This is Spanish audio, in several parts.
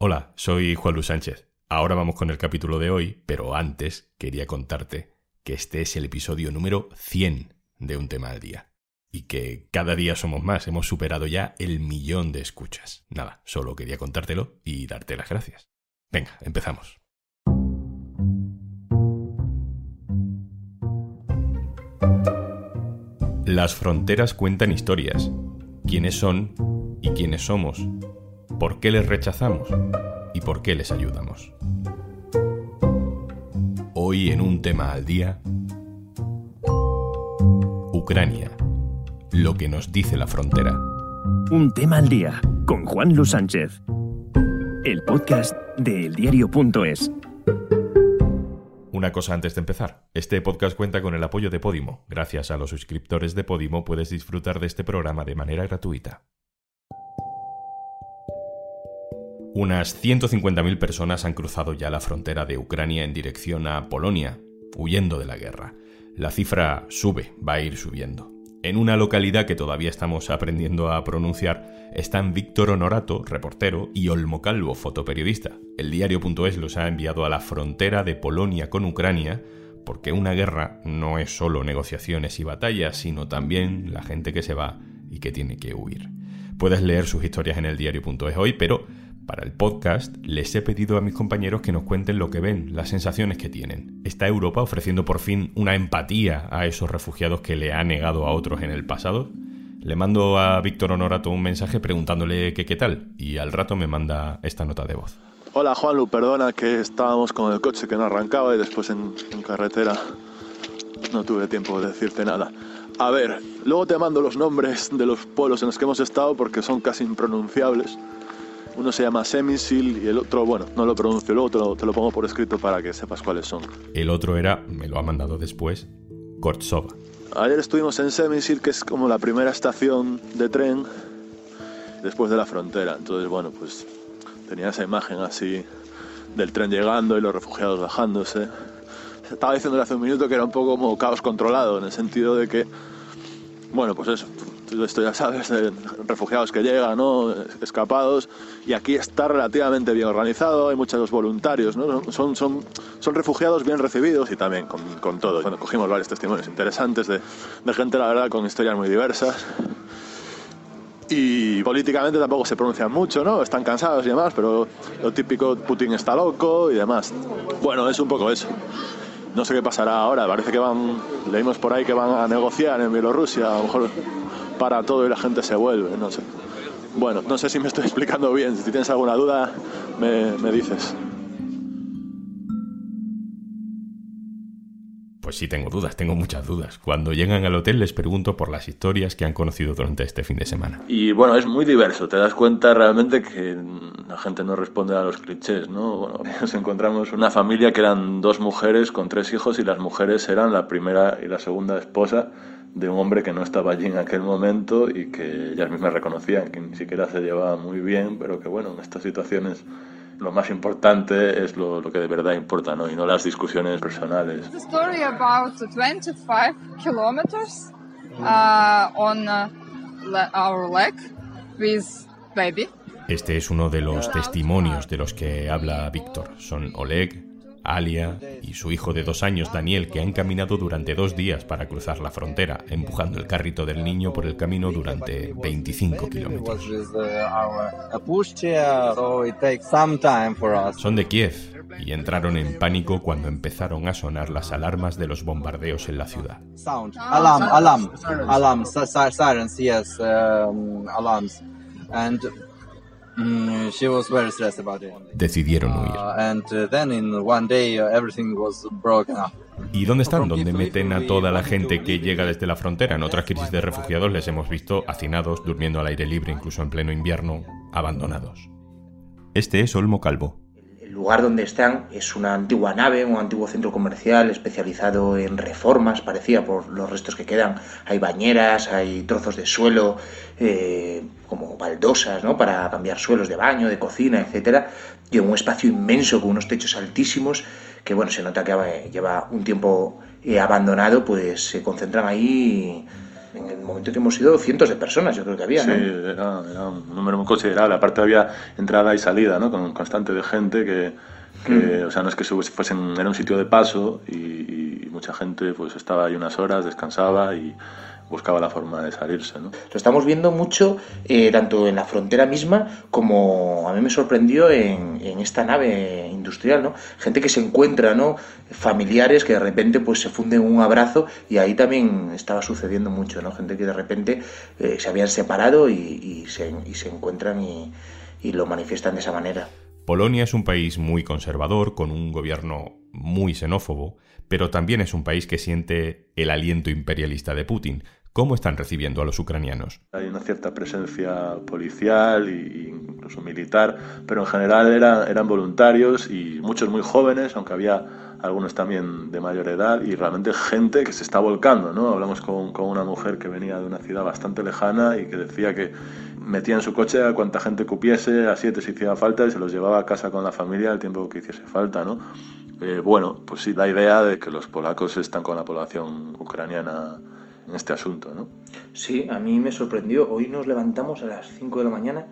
Hola, soy Juan Luis Sánchez. Ahora vamos con el capítulo de hoy, pero antes quería contarte que este es el episodio número 100 de Un tema al día. Y que cada día somos más, hemos superado ya el millón de escuchas. Nada, solo quería contártelo y darte las gracias. Venga, empezamos. Las fronteras cuentan historias. ¿Quiénes son y quiénes somos? ¿Por qué les rechazamos? ¿Y por qué les ayudamos? Hoy en un tema al día, Ucrania, lo que nos dice la frontera. Un tema al día con Juan Luis Sánchez. El podcast de eldiario.es. Una cosa antes de empezar. Este podcast cuenta con el apoyo de Podimo. Gracias a los suscriptores de Podimo puedes disfrutar de este programa de manera gratuita. Unas 150.000 personas han cruzado ya la frontera de Ucrania en dirección a Polonia, huyendo de la guerra. La cifra sube, va a ir subiendo. En una localidad que todavía estamos aprendiendo a pronunciar están Víctor Honorato, reportero, y Olmo Calvo, fotoperiodista. El diario.es los ha enviado a la frontera de Polonia con Ucrania porque una guerra no es solo negociaciones y batallas, sino también la gente que se va y que tiene que huir. Puedes leer sus historias en el diario.es hoy, pero para el podcast les he pedido a mis compañeros que nos cuenten lo que ven, las sensaciones que tienen. ¿Está Europa ofreciendo por fin una empatía a esos refugiados que le ha negado a otros en el pasado? Le mando a Víctor Honorato un mensaje preguntándole qué tal y al rato me manda esta nota de voz. Hola Juanlu, perdona que estábamos con el coche que no arrancaba y después en, en carretera no tuve tiempo de decirte nada. A ver, luego te mando los nombres de los pueblos en los que hemos estado porque son casi impronunciables uno se llama Semisil y el otro, bueno, no lo pronuncio, luego te lo, te lo pongo por escrito para que sepas cuáles son. El otro era, me lo ha mandado después, Kortsova. Ayer estuvimos en Semisil, que es como la primera estación de tren después de la frontera. Entonces, bueno, pues tenía esa imagen así del tren llegando y los refugiados bajándose. Estaba diciéndole hace un minuto que era un poco como caos controlado, en el sentido de que, bueno, pues eso, esto ya sabes, refugiados que llegan, ¿no? escapados, y aquí está relativamente bien organizado, hay muchos voluntarios, ¿no? son, son, son refugiados bien recibidos y también con, con todo. Bueno, cogimos varios testimonios interesantes de, de gente, la verdad, con historias muy diversas. Y políticamente tampoco se pronuncian mucho, ¿no? Están cansados y demás, pero lo típico, Putin está loco y demás. Bueno, es un poco eso. No sé qué pasará ahora, parece que van, leímos por ahí que van a negociar en Bielorrusia, a lo mejor para todo y la gente se vuelve, no sé. Bueno, no sé si me estoy explicando bien, si tienes alguna duda me, me dices. Pues sí, tengo dudas, tengo muchas dudas. Cuando llegan al hotel les pregunto por las historias que han conocido durante este fin de semana. Y bueno, es muy diverso, te das cuenta realmente que la gente no responde a los clichés, ¿no? Bueno, nos encontramos una familia que eran dos mujeres con tres hijos y las mujeres eran la primera y la segunda esposa de un hombre que no estaba allí en aquel momento y que ellas mismas reconocían que ni siquiera se llevaba muy bien, pero que bueno, en estas situaciones lo más importante es lo, lo que de verdad importa, ¿no? Y no las discusiones personales. The story about 25 kilometers uh, on uh, our leg with baby. Este es uno de los testimonios de los que habla Víctor. Son Oleg, Alia y su hijo de dos años, Daniel, que han caminado durante dos días para cruzar la frontera, empujando el carrito del niño por el camino durante 25 kilómetros. Son de Kiev y entraron en pánico cuando empezaron a sonar las alarmas de los bombardeos en la ciudad. Alarm, alarm, alarm, si- si- sirens, yes, um, alarms. Decidieron huir. And then in one day everything was broken up. ¿Y dónde están? ¿Dónde meten a toda la gente que llega desde la frontera? En otras crisis de refugiados les hemos visto hacinados, durmiendo al aire libre, incluso en pleno invierno, abandonados. Este es Olmo Calvo. El lugar donde están es una antigua nave, un antiguo centro comercial especializado en reformas, parecía por los restos que quedan. Hay bañeras, hay trozos de suelo, eh, como baldosas, ¿no? Para cambiar suelos de baño, de cocina, etcétera. Y un espacio inmenso con unos techos altísimos que, bueno, se nota que eh, lleva un tiempo eh, abandonado, pues se concentran ahí en el momento que hemos ido, cientos de personas, yo creo que había, Sí, era, era un número muy considerable. Aparte había entrada y salida, ¿no? Con constante de gente que, que, o sea, no es que se fuesen, era un sitio de paso y, y mucha gente pues estaba ahí unas horas, descansaba y buscaba la forma de salirse, ¿no? Lo estamos viendo mucho, eh, tanto en la frontera misma como a mí me sorprendió en, en esta nave industrial, ¿no? Gente que se encuentra, ¿no? Familiares que de repente pues se funden un abrazo y ahí también estaba sucediendo mucho, ¿no? Gente que de repente eh, se habían separado y, y se, y se encuentran y, y lo manifiestan de esa manera. Polonia es un país muy conservador, con un gobierno muy xenófobo, pero también es un país que siente el aliento imperialista de Putin. ¿Cómo están recibiendo a los ucranianos? Hay una cierta presencia policial e incluso militar, pero en general era, eran voluntarios y muchos muy jóvenes, aunque había algunos también de mayor edad y realmente gente que se está volcando, ¿no? Hablamos con, con una mujer que venía de una ciudad bastante lejana y que decía que metía en su coche a cuanta gente cupiese, a siete si hiciera falta y se los llevaba a casa con la familia el tiempo que hiciese falta, ¿no? Eh, bueno, pues sí, la idea de que los polacos están con la población ucraniana en este asunto, ¿no? Sí, a mí me sorprendió. Hoy nos levantamos a las 5 de la mañana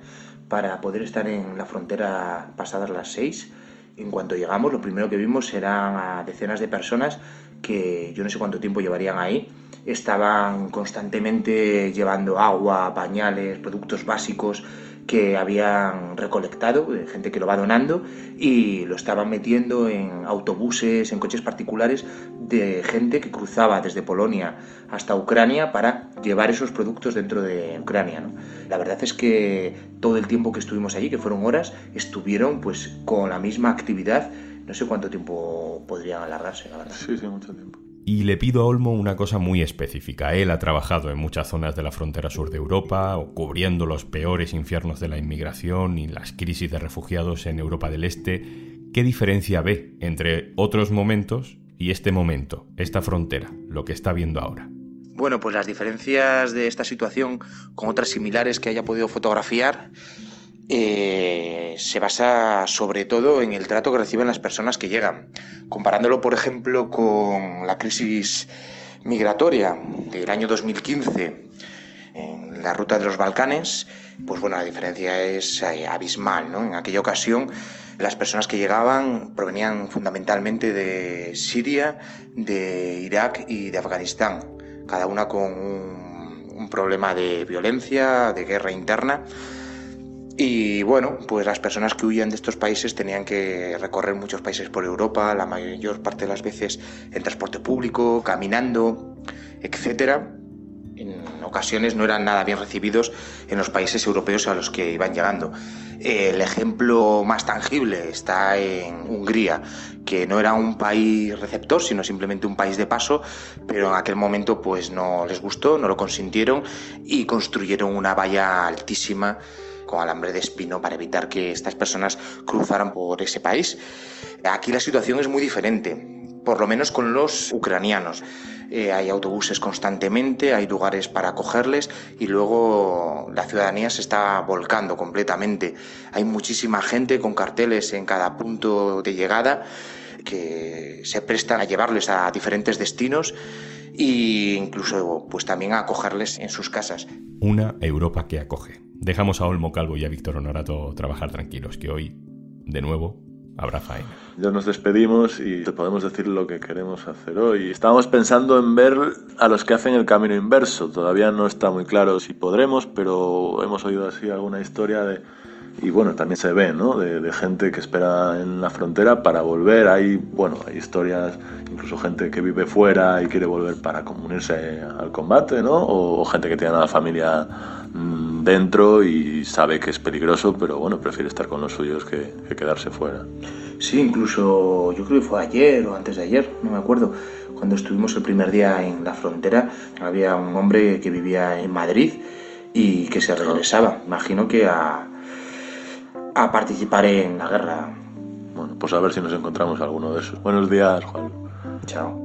para poder estar en la frontera pasadas las 6. En cuanto llegamos, lo primero que vimos eran a decenas de personas que yo no sé cuánto tiempo llevarían ahí. Estaban constantemente llevando agua, pañales, productos básicos que habían recolectado, de gente que lo va donando, y lo estaban metiendo en autobuses, en coches particulares de gente que cruzaba desde Polonia hasta Ucrania para llevar esos productos dentro de Ucrania. La verdad es que todo el tiempo que estuvimos allí, que fueron horas, estuvieron pues con la misma actividad. No sé cuánto tiempo podrían alargarse, la verdad. Sí, sí, mucho tiempo. Y le pido a Olmo una cosa muy específica. Él ha trabajado en muchas zonas de la frontera sur de Europa, cubriendo los peores infiernos de la inmigración y las crisis de refugiados en Europa del Este. ¿Qué diferencia ve entre otros momentos y este momento, esta frontera, lo que está viendo ahora? Bueno, pues las diferencias de esta situación con otras similares que haya podido fotografiar eh, se basa sobre todo en el trato que reciben las personas que llegan. Comparándolo, por ejemplo, con la crisis migratoria del año 2015 en la ruta de los Balcanes, pues bueno, la diferencia es eh, abismal. En aquella ocasión las personas que llegaban provenían fundamentalmente de Siria, de Irak y de Afganistán, cada una con un problema de violencia, de guerra interna. Y bueno, pues las personas que huían de estos países tenían que recorrer muchos países por Europa, la mayor parte de las veces en transporte público, caminando, etcétera. En ocasiones no eran nada bien recibidos en los países europeos a los que iban llegando. El ejemplo más tangible está en Hungría, que no era un país receptor, sino simplemente un país de paso, pero en aquel momento pues no les gustó, no lo consintieron y construyeron una valla altísima con alambre de espino para evitar que estas personas cruzaran por ese país. Aquí la situación es muy diferente, por lo menos con los ucranianos. Eh, hay autobuses constantemente, hay lugares para acogerles y luego la ciudadanía se está volcando completamente. Hay muchísima gente con carteles en cada punto de llegada que se prestan a llevarles a diferentes destinos e incluso pues también a acogerles en sus casas. Una Europa que acoge. Dejamos a Olmo Calvo y a Víctor Honorato trabajar tranquilos, que hoy, de nuevo, habrá faena. Ya nos despedimos y te podemos decir lo que queremos hacer hoy. Estábamos pensando en ver a los que hacen el camino inverso. Todavía no está muy claro si podremos, pero hemos oído así alguna historia de... Y bueno, también se ve, ¿no? De, de gente que espera en la frontera para volver. Hay, bueno, hay historias, incluso gente que vive fuera y quiere volver para unirse al combate, ¿no? O, o gente que tiene a la familia mmm, dentro y sabe que es peligroso, pero bueno, prefiere estar con los suyos que, que quedarse fuera. Sí, incluso yo creo que fue ayer o antes de ayer, no me acuerdo, cuando estuvimos el primer día en la frontera, había un hombre que vivía en Madrid y que se regresaba, imagino que a, a participar en la guerra. Bueno, pues a ver si nos encontramos alguno de esos. Buenos días, Juan. Chao.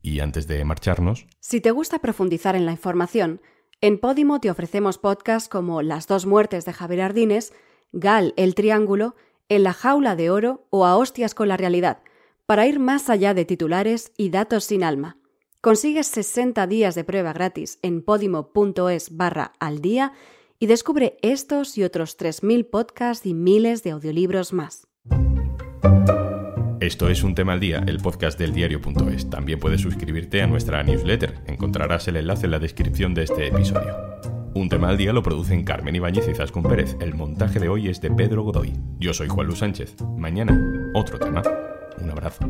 Y antes de marcharnos, Si te gusta profundizar en la información, en Podimo te ofrecemos podcasts como Las dos muertes de Javier Ardines, Gal el Triángulo, En la jaula de oro o A hostias con la realidad, para ir más allá de titulares y datos sin alma. Consigue 60 días de prueba gratis en podimo.es barra al día y descubre estos y otros 3.000 podcasts y miles de audiolibros más. Esto es Un Tema al Día, el podcast del diario.es. También puedes suscribirte a nuestra newsletter. Encontrarás el enlace en la descripción de este episodio. Un Tema al Día lo producen Carmen Ibáñez y Zascún Pérez. El montaje de hoy es de Pedro Godoy. Yo soy Juan Luis Sánchez. Mañana, otro tema. Un abrazo.